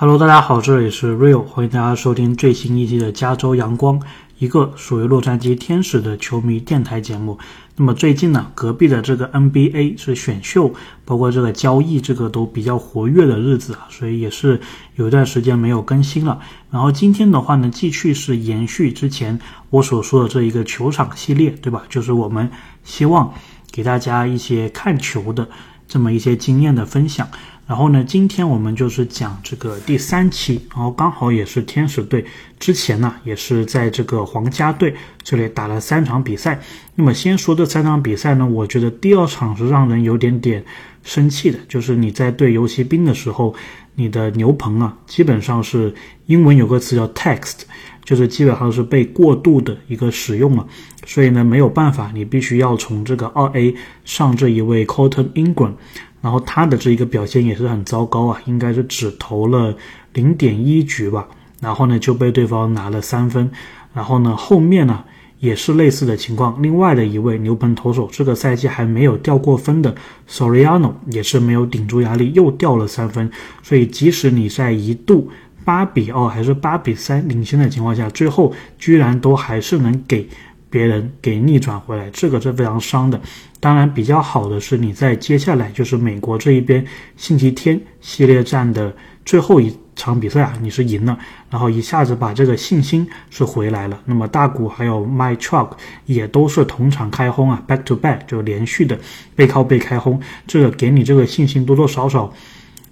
Hello，大家好，这里是 Real，欢迎大家收听最新一期的加州阳光，一个属于洛杉矶天使的球迷电台节目。那么最近呢，隔壁的这个 NBA 是选秀，包括这个交易，这个都比较活跃的日子啊，所以也是有一段时间没有更新了。然后今天的话呢，继续是延续之前我所说的这一个球场系列，对吧？就是我们希望给大家一些看球的这么一些经验的分享。然后呢，今天我们就是讲这个第三期，然后刚好也是天使队之前呢，也是在这个皇家队这里打了三场比赛。那么先说这三场比赛呢，我觉得第二场是让人有点点生气的，就是你在对游骑兵的时候，你的牛棚啊，基本上是英文有个词叫 text，就是基本上是被过度的一个使用了，所以呢没有办法，你必须要从这个二 A 上这一位 Cotton Ingram。然后他的这一个表现也是很糟糕啊，应该是只投了零点一局吧，然后呢就被对方拿了三分，然后呢后面呢也是类似的情况，另外的一位牛棚投手这个赛季还没有掉过分的 Soriano 也是没有顶住压力又掉了三分，所以即使你在一度八比二还是八比三领先的情况下，最后居然都还是能给。别人给逆转回来，这个是非常伤的。当然，比较好的是你在接下来就是美国这一边星期天系列战的最后一场比赛啊，你是赢了，然后一下子把这个信心是回来了。那么大谷还有 My Truck 也都是同场开轰啊，back to back 就连续的背靠背开轰，这个给你这个信心多多少少。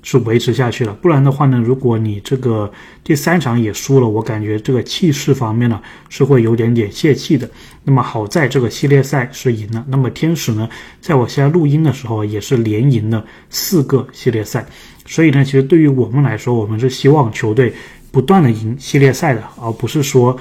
是维持下去了，不然的话呢，如果你这个第三场也输了，我感觉这个气势方面呢是会有点点泄气的。那么好在这个系列赛是赢了，那么天使呢，在我现在录音的时候也是连赢了四个系列赛，所以呢，其实对于我们来说，我们是希望球队不断的赢系列赛的，而不是说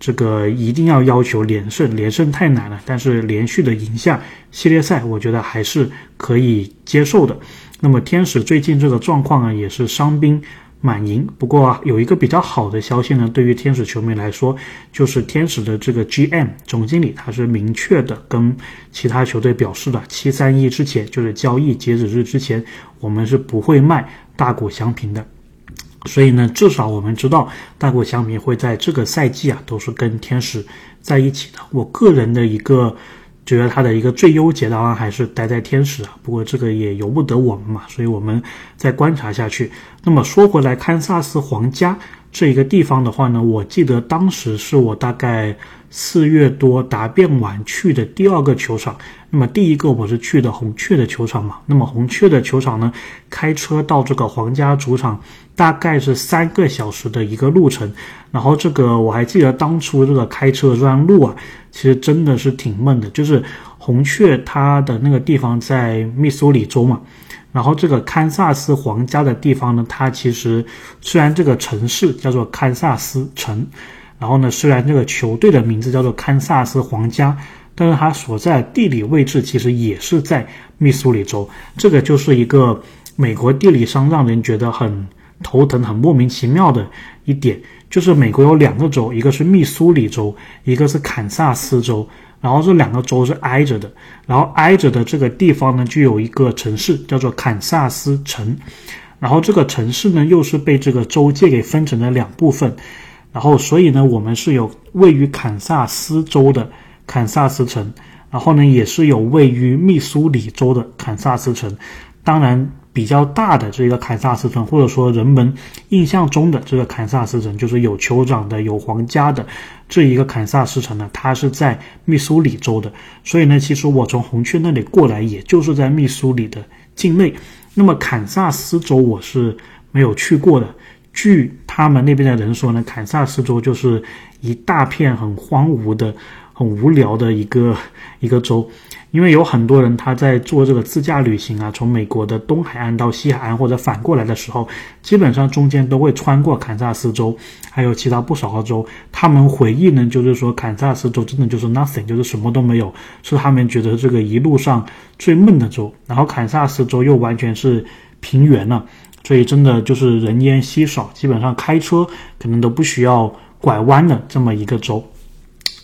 这个一定要要求连胜，连胜太难了。但是连续的赢下系列赛，我觉得还是可以接受的。那么天使最近这个状况啊，也是伤兵满营。不过啊，有一个比较好的消息呢，对于天使球迷来说，就是天使的这个 GM 总经理他是明确的跟其他球队表示的，七三一之前就是交易截止日之前，我们是不会卖大谷翔平的。所以呢，至少我们知道大谷翔平会在这个赛季啊，都是跟天使在一起的。我个人的一个。觉得他的一个最优解答案还是待在天使啊，不过这个也由不得我们嘛，所以我们再观察下去。那么说回来，堪萨斯皇家这一个地方的话呢，我记得当时是我大概四月多答辩完去的第二个球场。那么第一个我是去的红雀的球场嘛，那么红雀的球场呢，开车到这个皇家主场大概是三个小时的一个路程。然后这个我还记得当初这个开车这段路啊。其实真的是挺闷的，就是红雀它的那个地方在密苏里州嘛，然后这个堪萨斯皇家的地方呢，它其实虽然这个城市叫做堪萨斯城，然后呢，虽然这个球队的名字叫做堪萨斯皇家，但是它所在地理位置其实也是在密苏里州，这个就是一个美国地理上让人觉得很头疼、很莫名其妙的一点。就是美国有两个州，一个是密苏里州，一个是堪萨斯州，然后这两个州是挨着的，然后挨着的这个地方呢，就有一个城市叫做堪萨斯城，然后这个城市呢，又是被这个州界给分成了两部分，然后所以呢，我们是有位于堪萨斯州的堪萨斯城，然后呢，也是有位于密苏里州的堪萨斯城，当然。比较大的这个堪萨斯城，或者说人们印象中的这个堪萨斯城，就是有酋长的、有皇家的这一个堪萨斯城呢，它是在密苏里州的。所以呢，其实我从红雀那里过来，也就是在密苏里的境内。那么堪萨斯州我是没有去过的。据他们那边的人说呢，堪萨斯州就是一大片很荒芜的、很无聊的一个一个州。因为有很多人他在做这个自驾旅行啊，从美国的东海岸到西海岸或者反过来的时候，基本上中间都会穿过堪萨斯州，还有其他不少的州。他们回忆呢，就是说堪萨斯州真的就是 nothing，就是什么都没有，是他们觉得这个一路上最闷的州。然后堪萨斯州又完全是平原了，所以真的就是人烟稀少，基本上开车可能都不需要拐弯的这么一个州。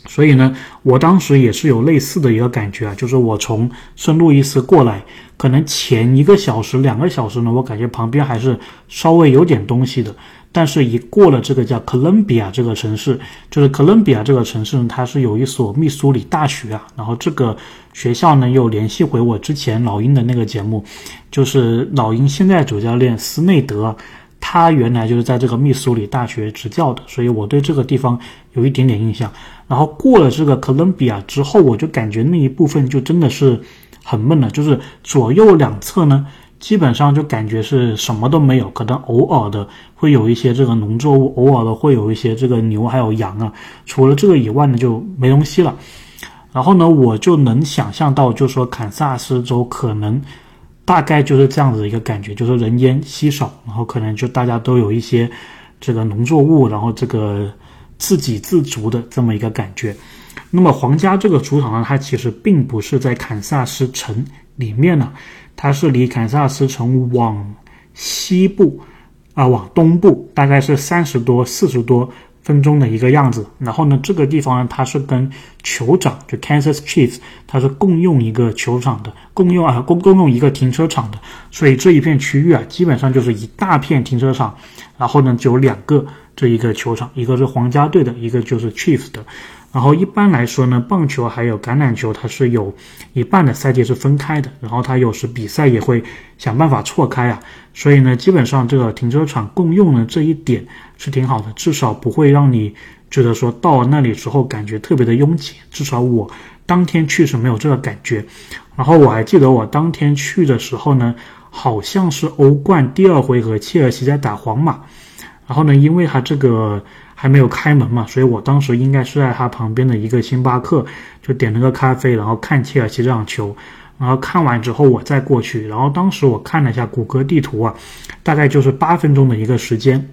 所以呢，我当时也是有类似的一个感觉啊，就是我从圣路易斯过来，可能前一个小时、两个小时呢，我感觉旁边还是稍微有点东西的。但是，一过了这个叫哥伦比亚这个城市，就是哥伦比亚这个城市呢，它是有一所密苏里大学啊。然后这个学校呢，又联系回我之前老鹰的那个节目，就是老鹰现在主教练斯内德，他原来就是在这个密苏里大学执教的，所以我对这个地方有一点点印象。然后过了这个哥伦比亚之后，我就感觉那一部分就真的是很闷了，就是左右两侧呢。基本上就感觉是什么都没有，可能偶尔的会有一些这个农作物，偶尔的会有一些这个牛还有羊啊。除了这个以外呢，就没东西了。然后呢，我就能想象到，就说堪萨斯州可能大概就是这样子一个感觉，就是人烟稀少，然后可能就大家都有一些这个农作物，然后这个自给自足的这么一个感觉。那么皇家这个主场呢，它其实并不是在堪萨斯城里面呢。它是离堪萨斯城往西部，啊，往东部大概是三十多、四十多分钟的一个样子。然后呢，这个地方呢，它是跟酋长就 Kansas Chiefs，它是共用一个球场的，共用啊，共共用一个停车场的。所以这一片区域啊，基本上就是一大片停车场。然后呢，就有两个这一个球场，一个是皇家队的，一个就是 Chiefs 的。然后一般来说呢，棒球还有橄榄球，它是有一半的赛季是分开的。然后它有时比赛也会想办法错开啊。所以呢，基本上这个停车场共用呢这一点是挺好的，至少不会让你觉得说到那里之后感觉特别的拥挤。至少我当天去是没有这个感觉。然后我还记得我当天去的时候呢，好像是欧冠第二回合，切尔西在打皇马。然后呢，因为它这个。还没有开门嘛，所以我当时应该是在他旁边的一个星巴克，就点了个咖啡，然后看切尔西这场球，然后看完之后我再过去，然后当时我看了一下谷歌地图啊，大概就是八分钟的一个时间，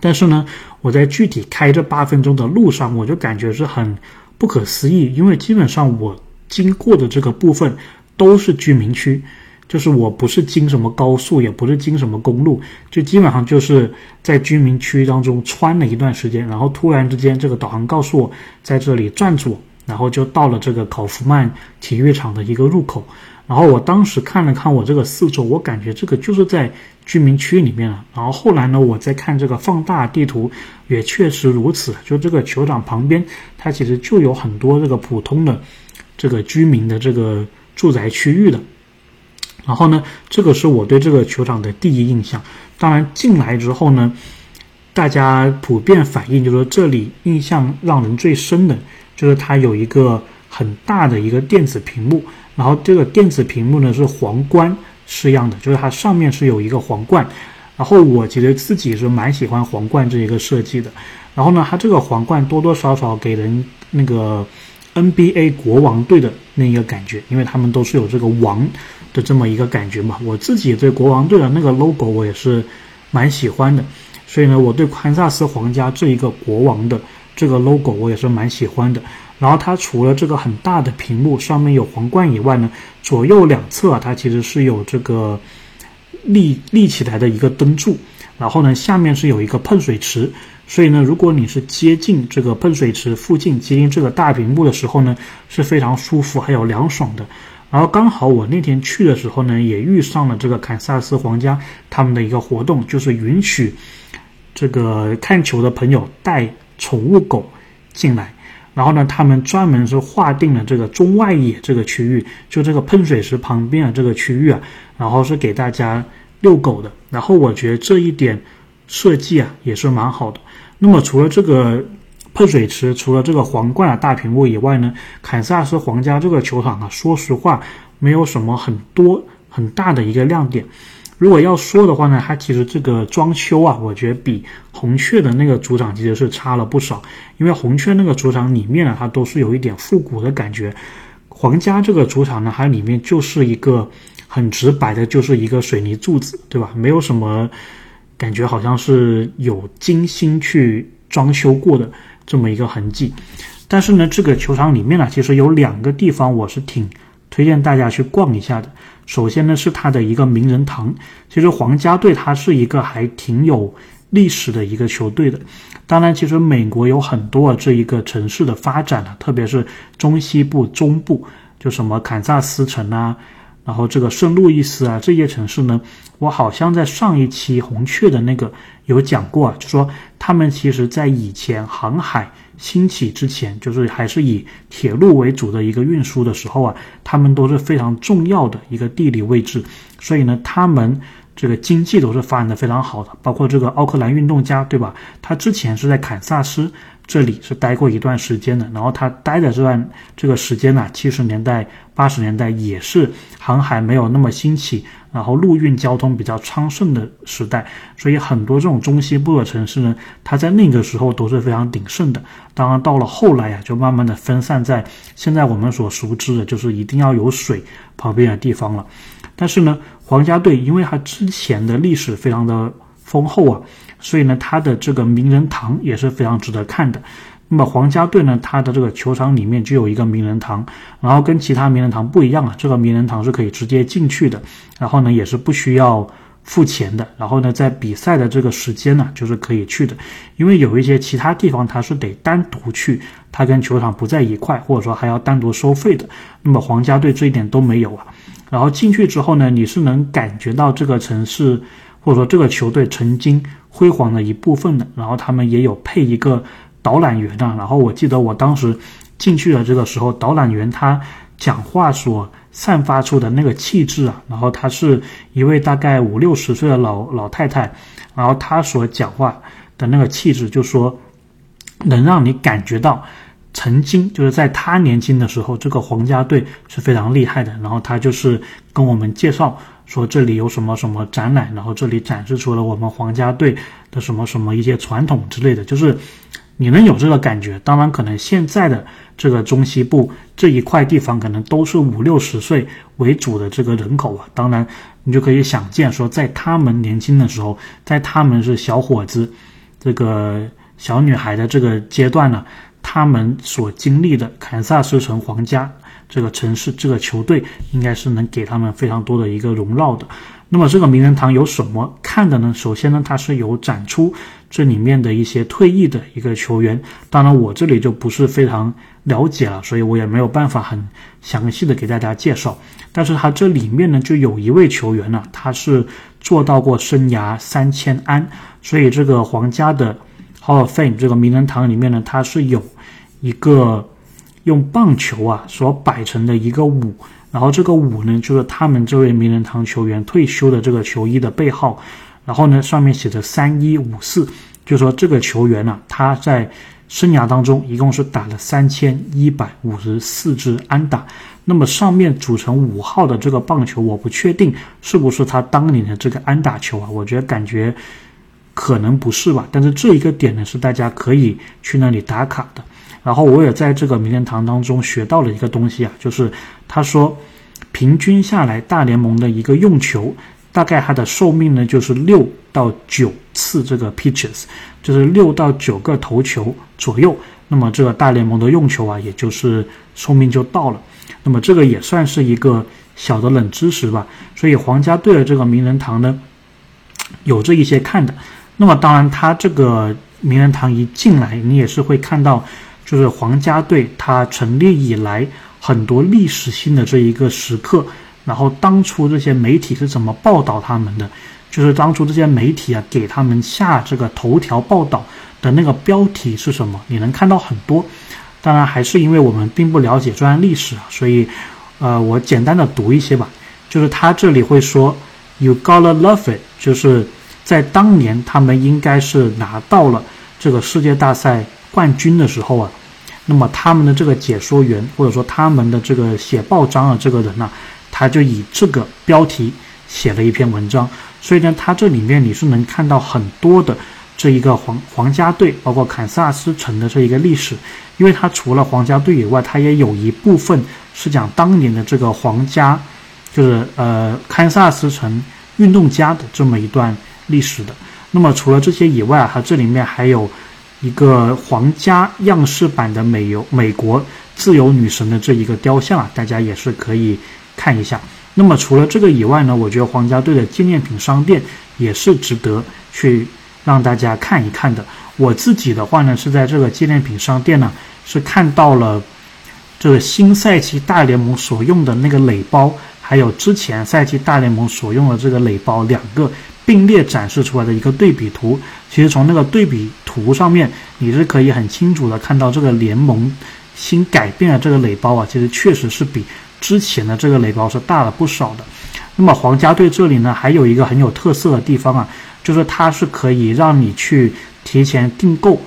但是呢，我在具体开这八分钟的路上，我就感觉是很不可思议，因为基本上我经过的这个部分都是居民区。就是我不是经什么高速，也不是经什么公路，就基本上就是在居民区当中穿了一段时间，然后突然之间这个导航告诉我在这里转左，然后就到了这个考夫曼体育场的一个入口。然后我当时看了看我这个四周，我感觉这个就是在居民区里面了。然后后来呢，我再看这个放大地图，也确实如此。就这个球场旁边，它其实就有很多这个普通的这个居民的这个住宅区域的。然后呢，这个是我对这个球场的第一印象。当然进来之后呢，大家普遍反映就是说，这里印象让人最深的就是它有一个很大的一个电子屏幕。然后这个电子屏幕呢是皇冠式样的，就是它上面是有一个皇冠。然后我其实自己是蛮喜欢皇冠这一个设计的。然后呢，它这个皇冠多多少少给人那个 NBA 国王队的那一个感觉，因为他们都是有这个王。的这么一个感觉嘛，我自己对国王队的那个 logo 我也是蛮喜欢的，所以呢，我对堪萨斯皇家这一个国王的这个 logo 我也是蛮喜欢的。然后它除了这个很大的屏幕上面有皇冠以外呢，左右两侧啊，它其实是有这个立立起来的一个灯柱，然后呢，下面是有一个喷水池，所以呢，如果你是接近这个喷水池附近，接近这个大屏幕的时候呢，是非常舒服还有凉爽的。然后刚好我那天去的时候呢，也遇上了这个堪萨斯皇家他们的一个活动，就是允许这个看球的朋友带宠物狗进来。然后呢，他们专门是划定了这个中外野这个区域，就这个喷水池旁边的这个区域啊，然后是给大家遛狗的。然后我觉得这一点设计啊也是蛮好的。那么除了这个。喷水池除了这个皇冠的大屏幕以外呢，堪萨斯皇家这个球场啊，说实话没有什么很多很大的一个亮点。如果要说的话呢，它其实这个装修啊，我觉得比红雀的那个主场其实是差了不少。因为红雀那个主场里面呢，它都是有一点复古的感觉。皇家这个主场呢，它里面就是一个很直白的，就是一个水泥柱子，对吧？没有什么感觉，好像是有精心去装修过的。这么一个痕迹，但是呢，这个球场里面呢，其实有两个地方我是挺推荐大家去逛一下的。首先呢，是它的一个名人堂。其实皇家队它是一个还挺有历史的一个球队的。当然，其实美国有很多这一个城市的发展啊，特别是中西部、中部，就什么堪萨斯城啊，然后这个圣路易斯啊这些城市呢，我好像在上一期红雀的那个有讲过啊，就说他们其实在以前航海兴起之前，就是还是以铁路为主的一个运输的时候啊，他们都是非常重要的一个地理位置，所以呢，他们。这个经济都是发展的非常好的，包括这个奥克兰运动家，对吧？他之前是在堪萨斯这里是待过一段时间的，然后他待的这段这个时间呢，七十年代、八十年代也是航海没有那么兴起，然后陆运交通比较昌盛的时代，所以很多这种中西部的城市呢，它在那个时候都是非常鼎盛的。当然到了后来呀，就慢慢的分散在现在我们所熟知的，就是一定要有水旁边的地方了。但是呢，皇家队因为它之前的历史非常的丰厚啊，所以呢，它的这个名人堂也是非常值得看的。那么皇家队呢，它的这个球场里面就有一个名人堂，然后跟其他名人堂不一样啊，这个名人堂是可以直接进去的，然后呢，也是不需要付钱的。然后呢，在比赛的这个时间呢，就是可以去的。因为有一些其他地方它是得单独去，它跟球场不在一块，或者说还要单独收费的。那么皇家队这一点都没有啊。然后进去之后呢，你是能感觉到这个城市或者说这个球队曾经辉煌的一部分的。然后他们也有配一个导览员啊。然后我记得我当时进去的这个时候，导览员他讲话所散发出的那个气质啊，然后他是一位大概五六十岁的老老太太，然后他所讲话的那个气质，就说能让你感觉到。曾经就是在他年轻的时候，这个皇家队是非常厉害的。然后他就是跟我们介绍说这里有什么什么展览，然后这里展示出了我们皇家队的什么什么一些传统之类的，就是你能有这个感觉。当然，可能现在的这个中西部这一块地方，可能都是五六十岁为主的这个人口啊。当然，你就可以想见说，在他们年轻的时候，在他们是小伙子、这个小女孩的这个阶段呢。他们所经历的堪萨斯城皇家这个城市，这个球队应该是能给他们非常多的一个荣耀的。那么这个名人堂有什么看的呢？首先呢，它是有展出这里面的一些退役的一个球员。当然，我这里就不是非常了解了，所以我也没有办法很详细的给大家介绍。但是它这里面呢，就有一位球员呢，他是做到过生涯三千安，所以这个皇家的 Hall of Fame 这个名人堂里面呢，它是有。一个用棒球啊所摆成的一个五，然后这个五呢就是他们这位名人堂球员退休的这个球衣的背号，然后呢上面写着三一五四，就说这个球员呢他在生涯当中一共是打了三千一百五十四支安打，那么上面组成五号的这个棒球我不确定是不是他当年的这个安打球啊，我觉得感觉可能不是吧，但是这一个点呢是大家可以去那里打卡的。然后我也在这个名人堂当中学到了一个东西啊，就是他说，平均下来大联盟的一个用球，大概它的寿命呢就是六到九次这个 pitches，就是六到九个投球左右。那么这个大联盟的用球啊，也就是寿命就到了。那么这个也算是一个小的冷知识吧。所以皇家队的这个名人堂呢，有这一些看的。那么当然，他这个名人堂一进来，你也是会看到。就是皇家队它成立以来很多历史性的这一个时刻，然后当初这些媒体是怎么报道他们的？就是当初这些媒体啊给他们下这个头条报道的那个标题是什么？你能看到很多。当然还是因为我们并不了解这段历史啊，所以呃我简单的读一些吧。就是他这里会说，You gotta love it，就是在当年他们应该是拿到了这个世界大赛冠军的时候啊。那么他们的这个解说员，或者说他们的这个写报章的这个人呢，他就以这个标题写了一篇文章。所以呢，他这里面你是能看到很多的这一个皇皇家队，包括堪萨斯城的这一个历史。因为他除了皇家队以外，他也有一部分是讲当年的这个皇家，就是呃堪萨斯城运动家的这么一段历史的。那么除了这些以外啊，它这里面还有。一个皇家样式版的美游美国自由女神的这一个雕像啊，大家也是可以看一下。那么除了这个以外呢，我觉得皇家队的纪念品商店也是值得去让大家看一看的。我自己的话呢，是在这个纪念品商店呢，是看到了这个新赛季大联盟所用的那个垒包，还有之前赛季大联盟所用的这个垒包两个并列展示出来的一个对比图。其实从那个对比图上面，你是可以很清楚的看到这个联盟新改变的这个垒包啊，其实确实是比之前的这个垒包是大了不少的。那么皇家队这里呢，还有一个很有特色的地方啊，就是它是可以让你去。提前订购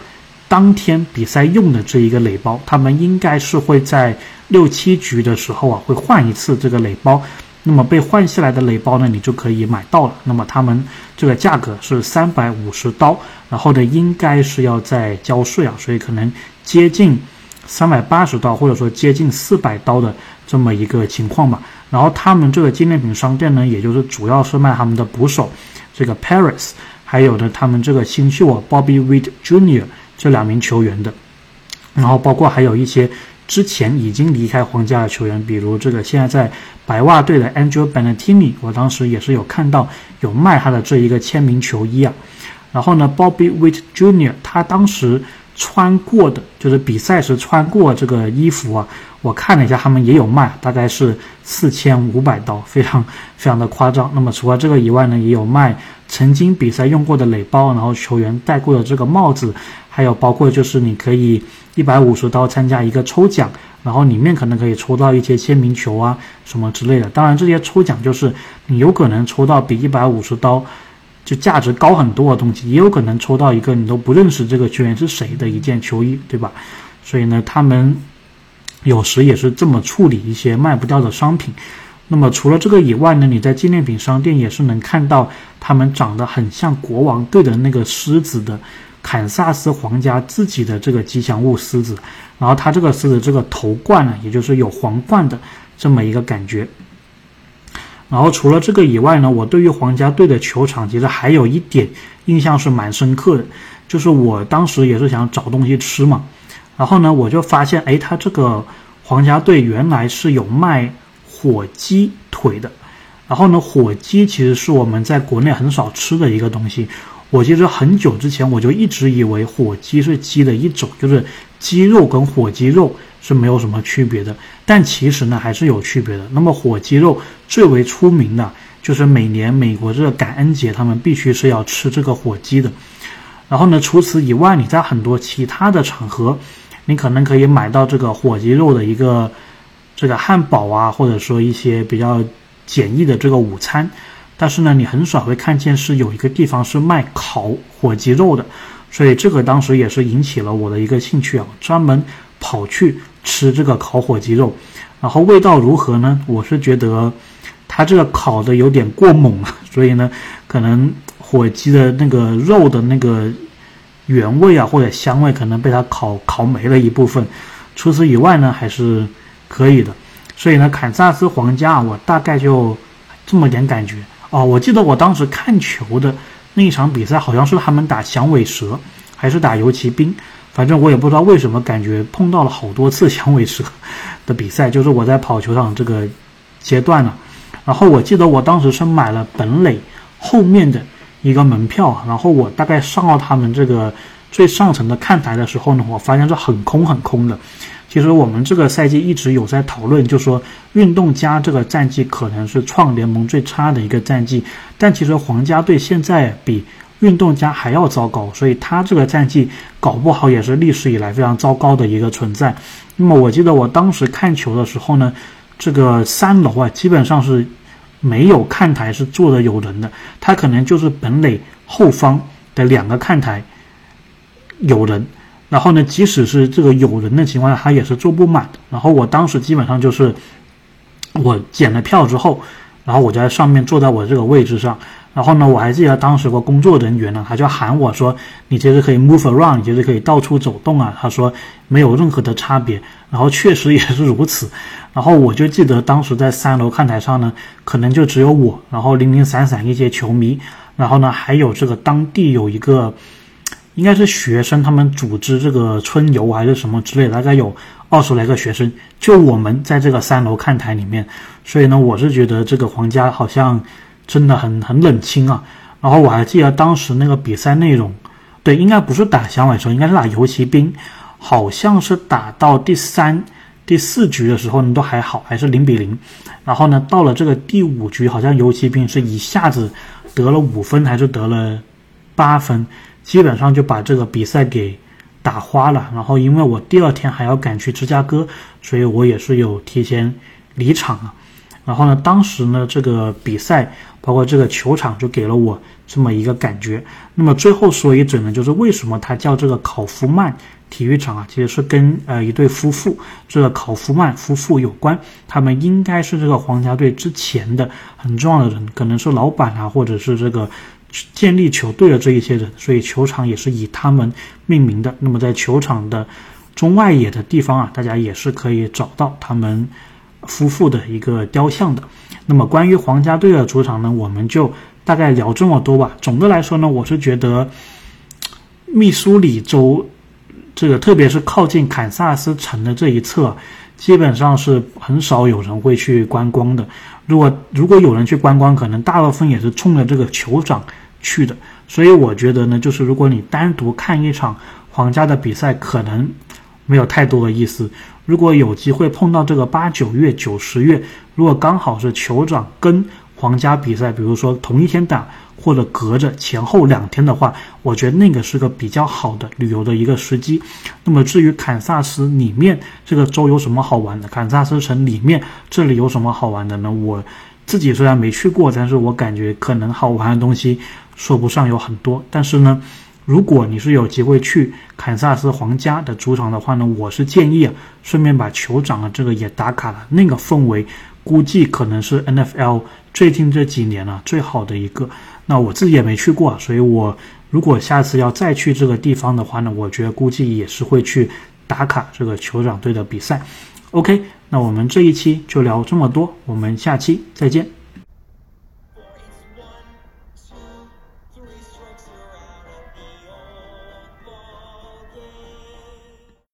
当天比赛用的这一个垒包，他们应该是会在六七局的时候啊，会换一次这个垒包。那么被换下来的垒包呢，你就可以买到了。那么他们这个价格是三百五十刀，然后呢，应该是要在交税啊，所以可能接近三百八十刀，或者说接近四百刀的这么一个情况吧。然后他们这个纪念品商店呢，也就是主要是卖他们的捕手，这个 Paris。还有的，他们这个新秀啊，Bobby Witt Jr. 这两名球员的，然后包括还有一些之前已经离开皇家的球员，比如这个现在在白袜队的 Angel b e n a t i n i 我当时也是有看到有卖他的这一个签名球衣啊。然后呢，Bobby Witt Jr. 他当时穿过的就是比赛时穿过这个衣服啊，我看了一下，他们也有卖，大概是四千五百刀，非常非常的夸张。那么除了这个以外呢，也有卖。曾经比赛用过的垒包，然后球员戴过的这个帽子，还有包括就是你可以一百五十刀参加一个抽奖，然后里面可能可以抽到一些签名球啊什么之类的。当然这些抽奖就是你有可能抽到比一百五十刀就价值高很多的东西，也有可能抽到一个你都不认识这个球员是谁的一件球衣，对吧？所以呢，他们有时也是这么处理一些卖不掉的商品。那么除了这个以外呢，你在纪念品商店也是能看到他们长得很像国王队的那个狮子的堪萨斯皇家自己的这个吉祥物狮子，然后它这个狮子这个头冠呢，也就是有皇冠的这么一个感觉。然后除了这个以外呢，我对于皇家队的球场其实还有一点印象是蛮深刻的，就是我当时也是想找东西吃嘛，然后呢我就发现，哎，它这个皇家队原来是有卖。火鸡腿的，然后呢，火鸡其实是我们在国内很少吃的一个东西。我其实很久之前我就一直以为火鸡是鸡的一种，就是鸡肉跟火鸡肉是没有什么区别的。但其实呢，还是有区别的。那么火鸡肉最为出名的就是每年美国这个感恩节，他们必须是要吃这个火鸡的。然后呢，除此以外，你在很多其他的场合，你可能可以买到这个火鸡肉的一个。这个汉堡啊，或者说一些比较简易的这个午餐，但是呢，你很少会看见是有一个地方是卖烤火鸡肉的，所以这个当时也是引起了我的一个兴趣啊，专门跑去吃这个烤火鸡肉，然后味道如何呢？我是觉得它这个烤的有点过猛了，所以呢，可能火鸡的那个肉的那个原味啊或者香味可能被它烤烤没了一部分，除此以外呢，还是。可以的，所以呢，堪萨斯皇家，我大概就这么点感觉哦。我记得我当时看球的那一场比赛，好像是他们打响尾蛇，还是打游骑兵，反正我也不知道为什么，感觉碰到了好多次响尾蛇的比赛，就是我在跑球场这个阶段呢。然后我记得我当时是买了本垒后面的一个门票，然后我大概上到他们这个最上层的看台的时候呢，我发现是很空很空的。其实我们这个赛季一直有在讨论，就说运动家这个战绩可能是创联盟最差的一个战绩，但其实皇家队现在比运动家还要糟糕，所以他这个战绩搞不好也是历史以来非常糟糕的一个存在。那么我记得我当时看球的时候呢，这个三楼啊基本上是没有看台是坐的有人的，他可能就是本垒后方的两个看台有人。然后呢，即使是这个有人的情况下，他也是坐不满的。然后我当时基本上就是，我检了票之后，然后我在上面坐在我这个位置上。然后呢，我还记得当时个工作人员呢，他就喊我说：“你其实可以 move around，你其实可以到处走动啊。”他说没有任何的差别。然后确实也是如此。然后我就记得当时在三楼看台上呢，可能就只有我，然后零零散散一些球迷，然后呢还有这个当地有一个。应该是学生，他们组织这个春游还是什么之类，大概有二十来个学生，就我们在这个三楼看台里面，所以呢，我是觉得这个皇家好像真的很很冷清啊。然后我还记得当时那个比赛内容，对，应该不是打响尾蛇，应该是打游骑兵，好像是打到第三、第四局的时候呢都还好，还是零比零。然后呢，到了这个第五局，好像游骑兵是一下子得了五分，还是得了八分，基本上就把这个比赛给打花了。然后因为我第二天还要赶去芝加哥，所以我也是有提前离场了。然后呢，当时呢，这个比赛包括这个球场就给了我这么一个感觉。那么最后说一嘴呢，就是为什么它叫这个考夫曼体育场啊？其实是跟呃一对夫妇，这个考夫曼夫妇有关。他们应该是这个皇家队之前的很重要的人，可能是老板啊，或者是这个建立球队的这一些人，所以球场也是以他们命名的。那么在球场的中外野的地方啊，大家也是可以找到他们。夫妇的一个雕像的，那么关于皇家队的主场呢，我们就大概聊这么多吧。总的来说呢，我是觉得密苏里州这个，特别是靠近堪萨斯城的这一侧，基本上是很少有人会去观光的。如果如果有人去观光，可能大部分也是冲着这个酋长去的。所以我觉得呢，就是如果你单独看一场皇家的比赛，可能没有太多的意思。如果有机会碰到这个八九月、九十月，如果刚好是酋长跟皇家比赛，比如说同一天打，或者隔着前后两天的话，我觉得那个是个比较好的旅游的一个时机。那么至于堪萨斯里面这个州有什么好玩的，堪萨斯城里面这里有什么好玩的呢？我自己虽然没去过，但是我感觉可能好玩的东西说不上有很多，但是呢。如果你是有机会去堪萨斯皇家的主场的话呢，我是建议啊，顺便把酋长啊这个也打卡了。那个氛围估计可能是 NFL 最近这几年啊最好的一个。那我自己也没去过，所以我如果下次要再去这个地方的话呢，我觉得估计也是会去打卡这个酋长队的比赛。OK，那我们这一期就聊这么多，我们下期再见。